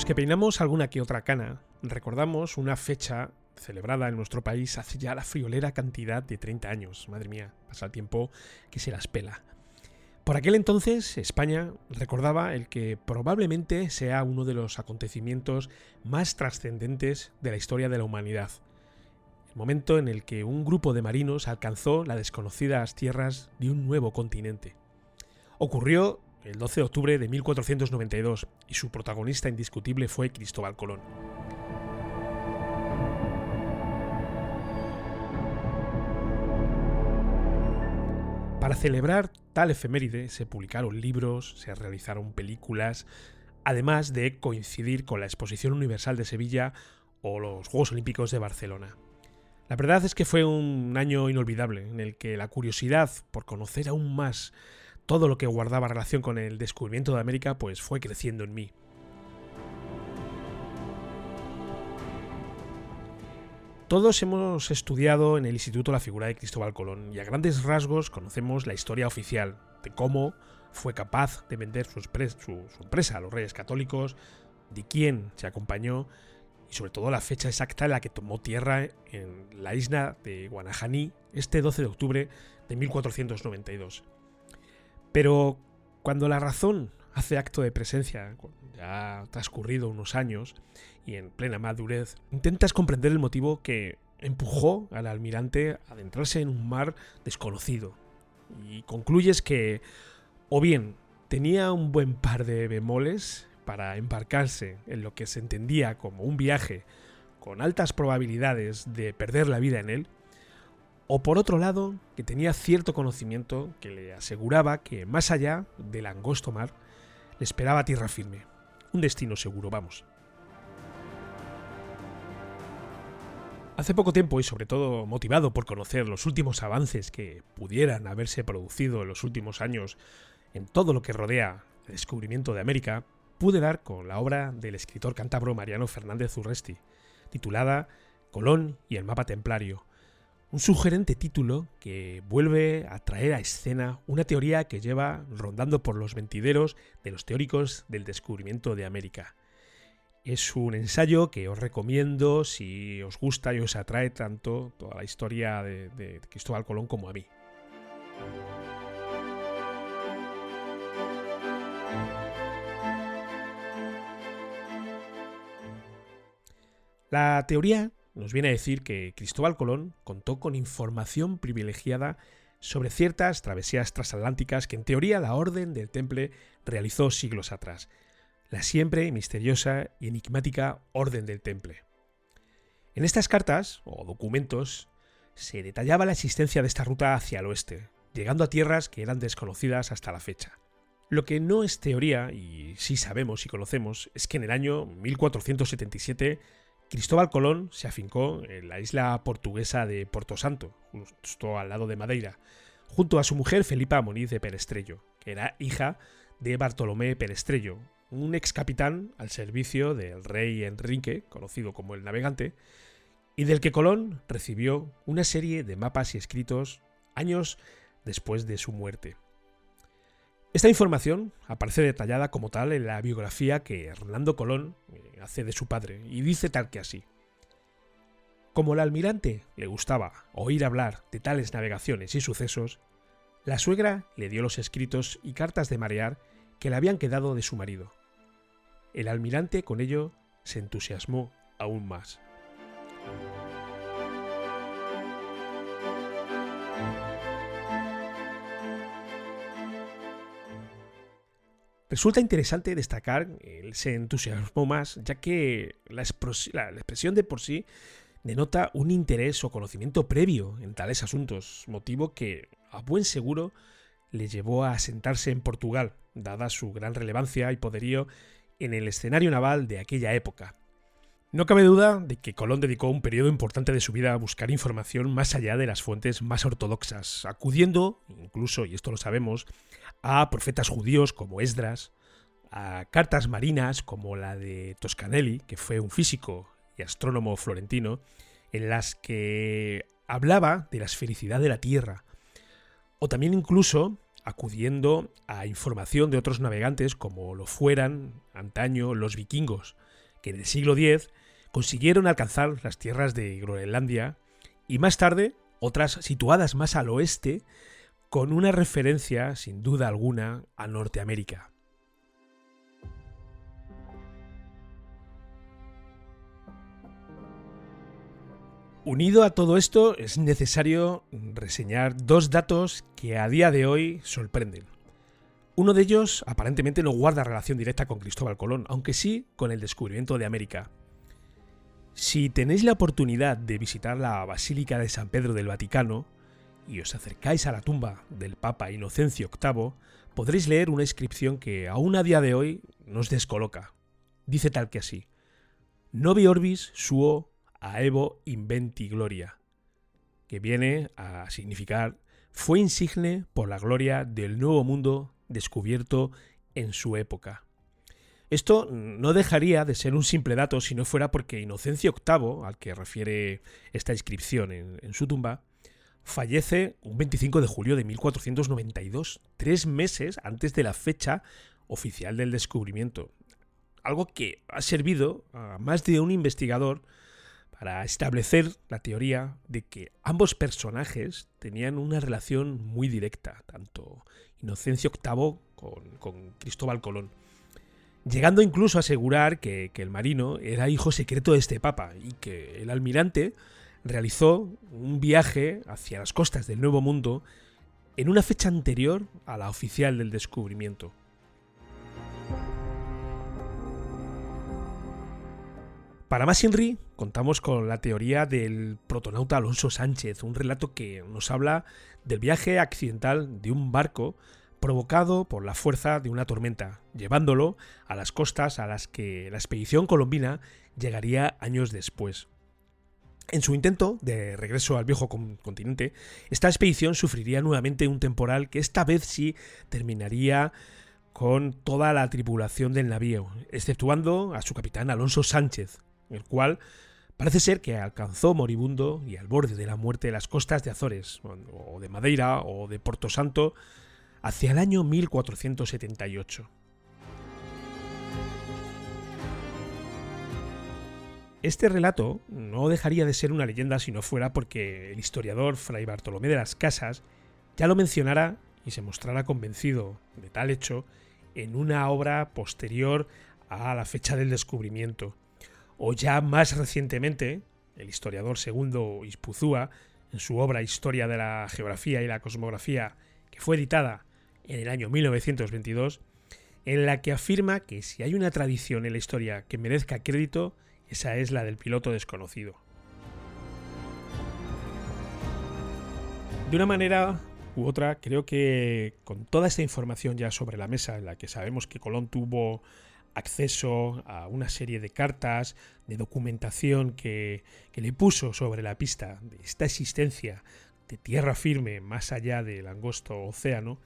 los que peinamos alguna que otra cana, recordamos una fecha celebrada en nuestro país hace ya la friolera cantidad de 30 años. Madre mía, pasa el tiempo que se las pela. Por aquel entonces, España recordaba el que probablemente sea uno de los acontecimientos más trascendentes de la historia de la humanidad. El momento en el que un grupo de marinos alcanzó las desconocidas tierras de un nuevo continente. Ocurrió el 12 de octubre de 1492 y su protagonista indiscutible fue Cristóbal Colón. Para celebrar tal efeméride se publicaron libros, se realizaron películas, además de coincidir con la Exposición Universal de Sevilla o los Juegos Olímpicos de Barcelona. La verdad es que fue un año inolvidable en el que la curiosidad por conocer aún más todo lo que guardaba relación con el descubrimiento de América pues fue creciendo en mí. Todos hemos estudiado en el instituto la figura de Cristóbal Colón y a grandes rasgos conocemos la historia oficial de cómo fue capaz de vender su, empresa a los reyes católicos, de quién se acompañó y sobre todo la fecha exacta en la que tomó tierra en la isla de Guanajaní este 12 de octubre de 1492. Pero cuando la razón hace acto de presencia, ya ha transcurrido unos años y en plena madurez, intentas comprender el motivo que empujó al almirante a adentrarse en un mar desconocido. Y concluyes que o bien tenía un buen par de bemoles para embarcarse en lo que se entendía como un viaje con altas probabilidades de perder la vida en él, o por otro lado, que tenía cierto conocimiento que le aseguraba que más allá del angosto mar le esperaba tierra firme, un destino seguro, vamos. Hace poco tiempo y sobre todo motivado por conocer los últimos avances que pudieran haberse producido en los últimos años en todo lo que rodea el descubrimiento de América, pude dar con la obra del escritor cántabro Mariano Fernández Urresti, titulada Colón y el mapa templario, un sugerente título que vuelve a traer a escena una teoría que lleva rondando por los ventideros de los teóricos del descubrimiento de América. Es un ensayo que os recomiendo si os gusta y os atrae tanto toda la historia de, Cristóbal Colón como a mí. La teoría nos viene a decir que Cristóbal Colón contó con información privilegiada sobre ciertas travesías transatlánticas que en teoría la Orden del Temple realizó siglos atrás, la siempre misteriosa y enigmática Orden del Temple. En estas cartas o documentos se detallaba la existencia de esta ruta hacia el oeste, llegando a tierras que eran desconocidas hasta la fecha. Lo que no es teoría, y sí sabemos y conocemos, es que en el año 1477 Cristóbal Colón se afincó en la isla portuguesa de Porto Santo, justo al lado de Madeira, junto a su mujer Felipa Moniz de Perestrello, que era hija de Bartolomé Perestrello, un ex capitán al servicio del rey Enrique, conocido como el Navegante, y del que Colón recibió una serie de mapas y escritos años después de su muerte. Esta información aparece detallada como tal en la biografía que Hernando Colón eh, hace de su padre y dice tal que así. Como al almirante le gustaba oír hablar de tales navegaciones y sucesos, la suegra le dio los escritos y cartas de marear que le habían quedado de su marido. El almirante con ello se entusiasmó aún más. Resulta interesante destacar ese entusiasmo más, ya que la, expresión de por sí denota un interés o conocimiento previo en tales asuntos, motivo que, a buen seguro, le llevó a asentarse en Portugal, dada su gran relevancia y poderío en el escenario naval de aquella época. No cabe duda de que Colón dedicó un periodo importante de su vida a buscar información más allá de las fuentes más ortodoxas, acudiendo, incluso, y esto lo sabemos, a profetas judíos como Esdras, a cartas marinas como la de Toscanelli, que fue un físico y astrónomo florentino, en las que hablaba de la esfericidad de la Tierra, o también incluso acudiendo a información de otros navegantes como lo fueran antaño los vikingos, que en el siglo X consiguieron alcanzar las tierras de Groenlandia y más tarde otras situadas más al oeste con una referencia, sin duda alguna, a Norteamérica. Unido a todo esto, es necesario reseñar dos datos que a día de hoy sorprenden. Uno de ellos aparentemente no guarda relación directa con Cristóbal Colón, aunque sí con el descubrimiento de América. Si tenéis la oportunidad de visitar la Basílica de San Pedro del Vaticano y os acercáis a la tumba del Papa Inocencio VIII, podréis leer una inscripción que aún a día de hoy nos descoloca. Dice tal que así: Novi orbis suo aevo inventi gloria, que viene a significar fue insigne por la gloria del nuevo mundo descubierto en su época. Esto no dejaría de ser un simple dato si no fuera porque Inocencio VIII, al que refiere esta inscripción en, su tumba, fallece un 25 de julio de 1492, tres meses antes de la fecha oficial del descubrimiento. Algo que ha servido a más de un investigador para establecer la teoría de que ambos personajes tenían una relación muy directa, tanto Inocencio VIII con Cristóbal Colón llegando incluso a asegurar que, el marino era hijo secreto de este papa y que el almirante realizó un viaje hacia las costas del Nuevo Mundo en una fecha anterior a la oficial del descubrimiento. Para más Henry, contamos con la teoría del protonauta Alonso Sánchez, un relato que nos habla del viaje accidental de un barco provocado por la fuerza de una tormenta, llevándolo a las costas a las que la expedición colombina llegaría años después. En su intento de regreso al viejo continente, esta expedición sufriría nuevamente un temporal que esta vez sí terminaría con toda la tripulación del navío, exceptuando a su capitán Alonso Sánchez, el cual parece ser que alcanzó moribundo y al borde de la muerte las costas de Azores, o de Madeira, o de Porto Santo, hacia el año 1478. Este relato no dejaría de ser una leyenda si no fuera porque el historiador Fray Bartolomé de las Casas ya lo mencionara y se mostrara convencido de tal hecho en una obra posterior a la fecha del descubrimiento. O ya más recientemente, el historiador segundo Ispuzúa, en su obra Historia de la Geografía y la Cosmografía, que fue editada en el año 1922, en la que afirma que si hay una tradición en la historia que merezca crédito, esa es la del piloto desconocido. De una manera u otra, creo que con toda esta información ya sobre la mesa, en la que sabemos que Colón tuvo acceso a una serie de cartas, de documentación que, que le puso sobre la pista de esta existencia de tierra firme más allá del angosto océano,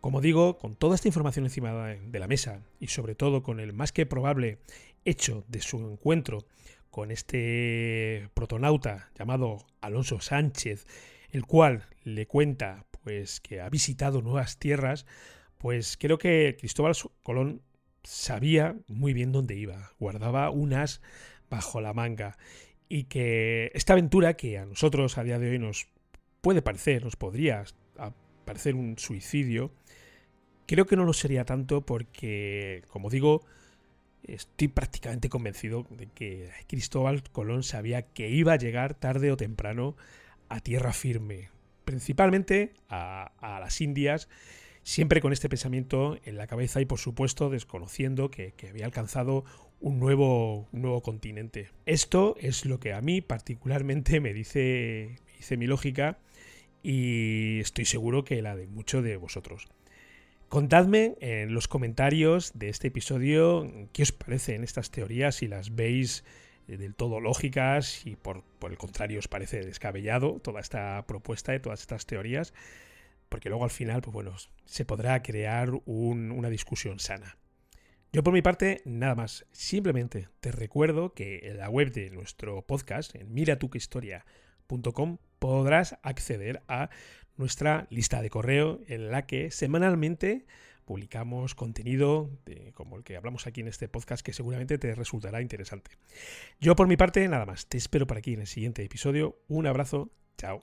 como digo, con toda esta información encima de la mesa y sobre todo con el más que probable hecho de su encuentro con este protonauta llamado Alonso Sánchez, el cual le cuenta pues que ha visitado nuevas tierras, pues creo que Cristóbal Colón sabía muy bien dónde iba, guardaba unas bajo la manga. Y que esta aventura que a nosotros a día de hoy nos puede parecer, nos podría parecer un suicidio, Creo que no lo sería tanto porque, como digo, estoy prácticamente convencido de que Cristóbal Colón sabía que iba a llegar tarde o temprano a tierra firme, principalmente a, las Indias, siempre con este pensamiento en la cabeza y por supuesto desconociendo que, había alcanzado un nuevo, un nuevo continente. Esto es lo que a mí particularmente me dice, me dice mi lógica y estoy seguro que la de muchos de vosotros. Contadme en los comentarios de este episodio qué os parecen estas teorías, si las veis eh, del todo lógicas y por, el contrario os parece descabellado toda esta propuesta de todas estas teorías, porque luego al final, pues bueno, se podrá crear una discusión sana. Yo por mi parte, nada más. Simplemente te recuerdo que en la web de nuestro podcast, en miratuquehistoria.com, podrás acceder a nuestra lista de correo en la que semanalmente publicamos contenido como el que hablamos aquí en este podcast que seguramente te resultará interesante. Yo por mi parte, nada más. Te espero por aquí en el siguiente episodio. Un abrazo. Chao.